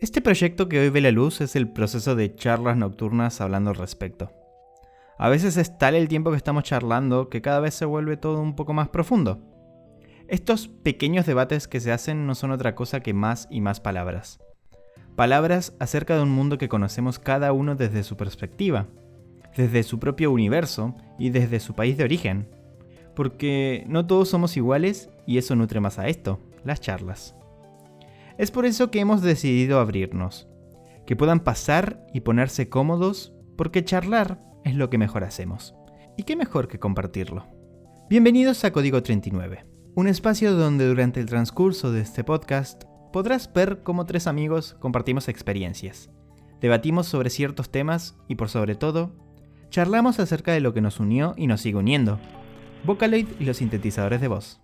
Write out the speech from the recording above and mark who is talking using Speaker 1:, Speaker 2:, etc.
Speaker 1: Este proyecto que hoy ve la luz es el proceso de charlas nocturnas hablando al respecto. A veces es tal el tiempo que estamos charlando que cada vez se vuelve todo un poco más profundo. Estos pequeños debates que se hacen no son otra cosa que más y más palabras. Palabras acerca de un mundo que conocemos cada uno desde su perspectiva, desde su propio universo y desde su país de origen. Porque no todos somos iguales y eso nutre más a esto, las charlas. Es por eso que hemos decidido abrirnos, que puedan pasar y ponerse cómodos, porque charlar es lo que mejor hacemos. Y qué mejor que compartirlo. Bienvenidos a Código 39 un espacio donde durante el transcurso de este podcast podrás ver cómo tres amigos compartimos experiencias, debatimos sobre ciertos temas y por sobre todo, charlamos acerca de lo que nos unió y nos sigue uniendo, Vocaloid y los sintetizadores de voz.